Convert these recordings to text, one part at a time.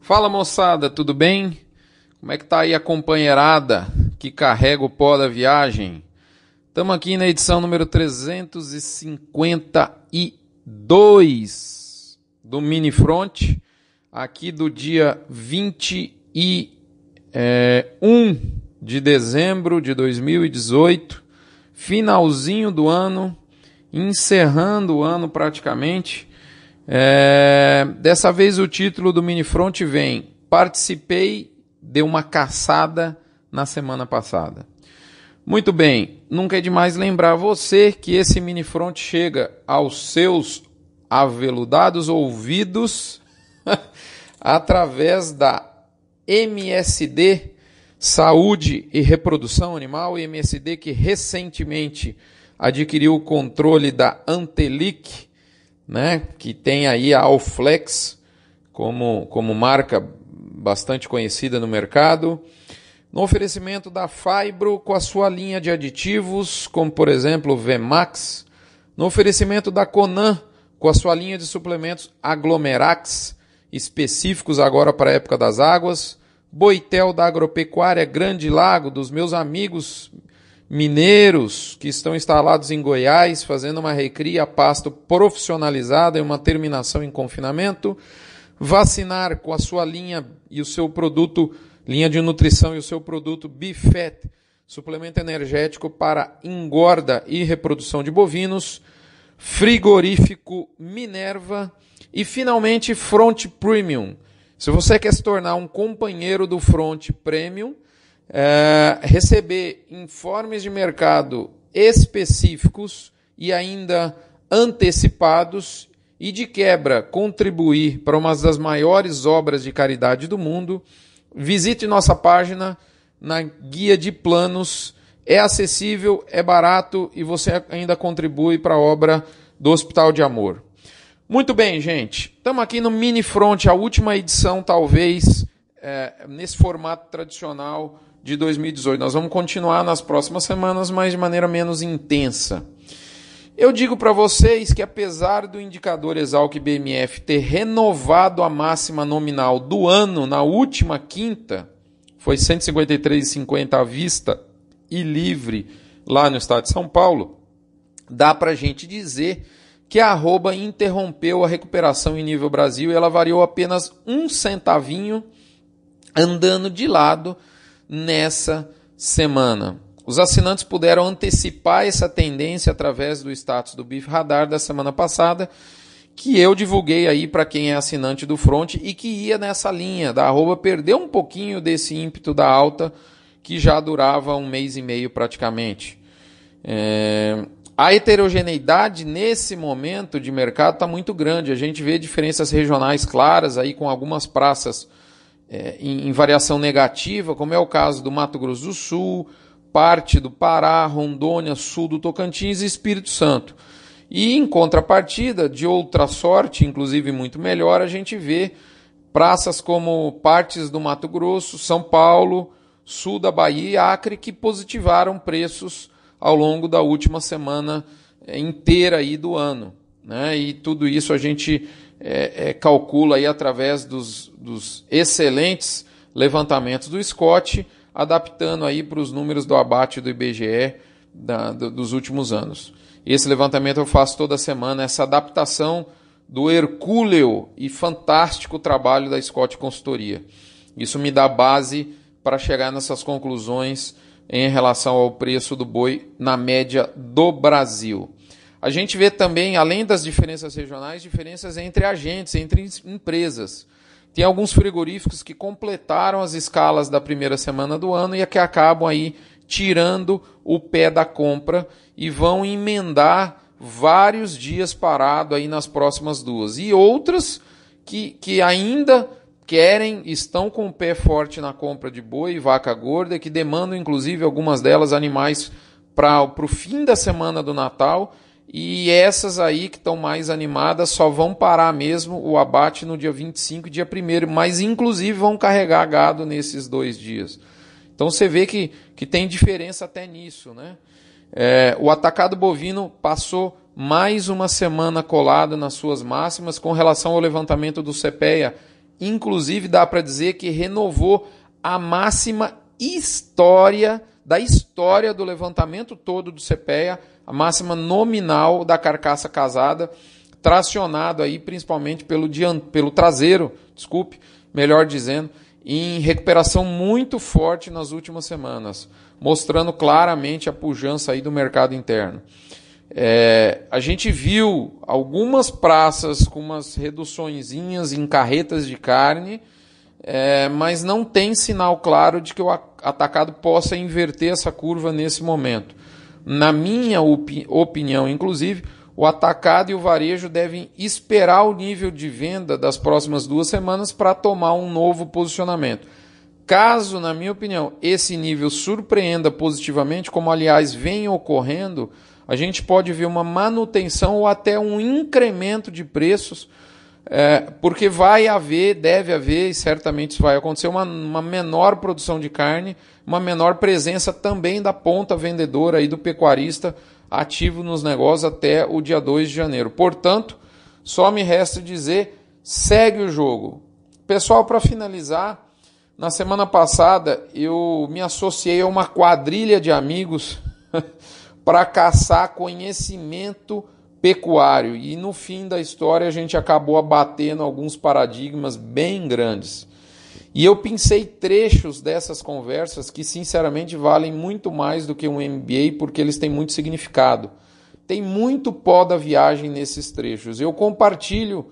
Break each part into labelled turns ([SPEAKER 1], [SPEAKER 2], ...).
[SPEAKER 1] Fala moçada, tudo bem? Como é que tá aí a companheirada que carrega o pó da viagem? Estamos aqui na edição número 352 do Mini Front, aqui do dia 21 de dezembro de 2018, finalzinho do ano, encerrando o ano praticamente. É, dessa vez o título do Mini Front vem Participei de uma caçada na semana passada. Muito bem, nunca é demais lembrar você que esse Mini Front chega aos seus aveludados ouvidos através da MSD Saúde e Reprodução Animal, MSD que recentemente adquiriu o controle da Antelic né, que tem aí a Alflex como, como marca bastante conhecida no mercado. No oferecimento da Fibro com a sua linha de aditivos, como por exemplo o Vemax. No oferecimento da Conan com a sua linha de suplementos Aglomerax, específicos agora para a época das águas. Boitel da Agropecuária Grande Lago, dos meus amigos mineiros que estão instalados em Goiás, fazendo uma recria pasto profissionalizada e uma terminação em confinamento, vacinar com a sua linha e o seu produto, linha de nutrição e o seu produto Bifet, suplemento energético para engorda e reprodução de bovinos, frigorífico Minerva. E finalmente Front Premium. Se você quer se tornar um companheiro do Front Premium, é, receber informes de mercado específicos e ainda antecipados e de quebra contribuir para uma das maiores obras de caridade do mundo, visite nossa página na guia de planos. É acessível, é barato e você ainda contribui para a obra do Hospital de Amor. Muito bem, gente. Estamos aqui no Mini Front, a última edição, talvez, é, nesse formato tradicional de 2018. Nós vamos continuar nas próximas semanas, mas de maneira menos intensa. Eu digo para vocês que apesar do indicador Exalc BMF ter renovado a máxima nominal do ano na última quinta, foi 153,50 à vista e livre lá no estado de São Paulo, dá para a gente dizer que a arroba interrompeu a recuperação em nível Brasil e ela variou apenas um centavinho andando de lado nessa semana. Os assinantes puderam antecipar essa tendência através do status do BIF Radar da semana passada, que eu divulguei aí para quem é assinante do Front e que ia nessa linha da arroba perder um pouquinho desse ímpeto da alta que já durava um mês e meio praticamente. É... A heterogeneidade nesse momento de mercado está muito grande. A gente vê diferenças regionais claras aí com algumas praças é, em, em, variação negativa, como é o caso do Mato Grosso do Sul, parte do Pará, Rondônia, sul do Tocantins e Espírito Santo. E em contrapartida, de outra sorte, inclusive muito melhor, a gente vê praças como partes do Mato Grosso, São Paulo, sul da Bahia e Acre que positivaram preços ao longo da última semana é, inteira aí do ano. Né? E tudo isso a gente é, é, calcula aí através dos, dos excelentes levantamentos do Scott, adaptando aí para os números do abate do IBGE da, do, dos últimos anos. Esse levantamento eu faço toda semana, essa adaptação do hercúleo e fantástico trabalho da Scott Consultoria. Isso me dá base para chegar nessas conclusões em relação ao preço do boi na média do Brasil. A gente vê também, além das diferenças regionais, diferenças entre agentes, entre empresas. Tem alguns frigoríficos que completaram as escalas da primeira semana do ano e é que acabam aí tirando o pé da compra e vão emendar vários dias parado aí nas próximas duas. E outras que, que ainda querem, estão com o pé forte na compra de boi e vaca gorda, que demandam inclusive algumas delas animais para o fim da semana do Natal e essas aí que estão mais animadas só vão parar mesmo o abate no dia 25 e dia 1 mas inclusive vão carregar gado nesses dois dias. Então você vê que, que tem diferença até nisso. Né? É, o atacado bovino passou mais uma semana colado nas suas máximas com relação ao levantamento do CPEA inclusive dá para dizer que renovou a máxima história da história do levantamento todo do CPEA, a máxima nominal da carcaça casada, tracionado aí principalmente pelo, pelo traseiro, desculpe, melhor dizendo, em recuperação muito forte nas últimas semanas, mostrando claramente a pujança aí do mercado interno. É, a gente viu algumas praças com umas reduçõezinhas em carretas de carne, é, mas não tem sinal claro de que o atacado possa inverter essa curva nesse momento. Na minha opi opinião, inclusive, o atacado e o varejo devem esperar o nível de venda das próximas duas semanas para tomar um novo posicionamento. Caso, na minha opinião, esse nível surpreenda positivamente, como aliás vem ocorrendo, a gente pode ver uma manutenção ou até um incremento de preços, é, porque vai haver, deve haver, e certamente isso vai acontecer, uma, uma menor produção de carne, uma menor presença também da ponta vendedora e do pecuarista ativo nos negócios até o dia 2 de janeiro. Portanto, só me resta dizer, segue o jogo. Pessoal, para finalizar, na semana passada eu me associei a uma quadrilha de amigos para caçar conhecimento pecuário. E no fim da história a gente acabou abatendo alguns paradigmas bem grandes. E eu pensei trechos dessas conversas que, sinceramente, valem muito mais do que um MBA, porque eles têm muito significado. Tem muito pó da viagem nesses trechos. Eu compartilho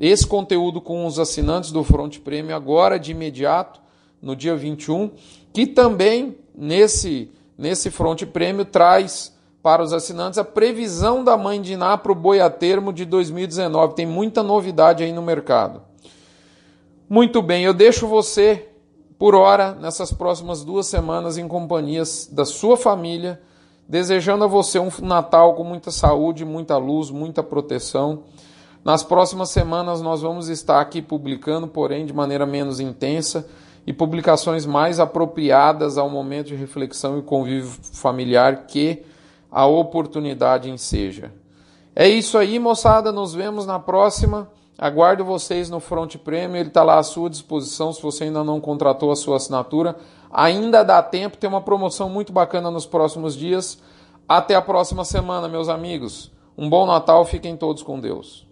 [SPEAKER 1] esse conteúdo com os assinantes do Front Prêmio agora de imediato, no dia 21, que também nesse, nesse Front Prêmio traz para os assinantes a previsão da mãe de Iná para o boi a termo de 2019. Tem muita novidade aí no mercado. Muito bem, eu deixo você por hora nessas próximas duas semanas em companhia da sua família, desejando a você um Natal com muita saúde, muita luz, muita proteção. Nas próximas semanas nós vamos estar aqui publicando, porém de maneira menos intensa, e publicações mais apropriadas ao momento de reflexão e convívio familiar que a oportunidade enseja. É isso aí, moçada. Nos vemos na próxima. Aguardo vocês no Front Prêmio. Ele está lá à sua disposição. Se você ainda não contratou a sua assinatura, ainda dá tempo. Tem uma promoção muito bacana nos próximos dias. Até a próxima semana, meus amigos. Um bom Natal. Fiquem todos com Deus.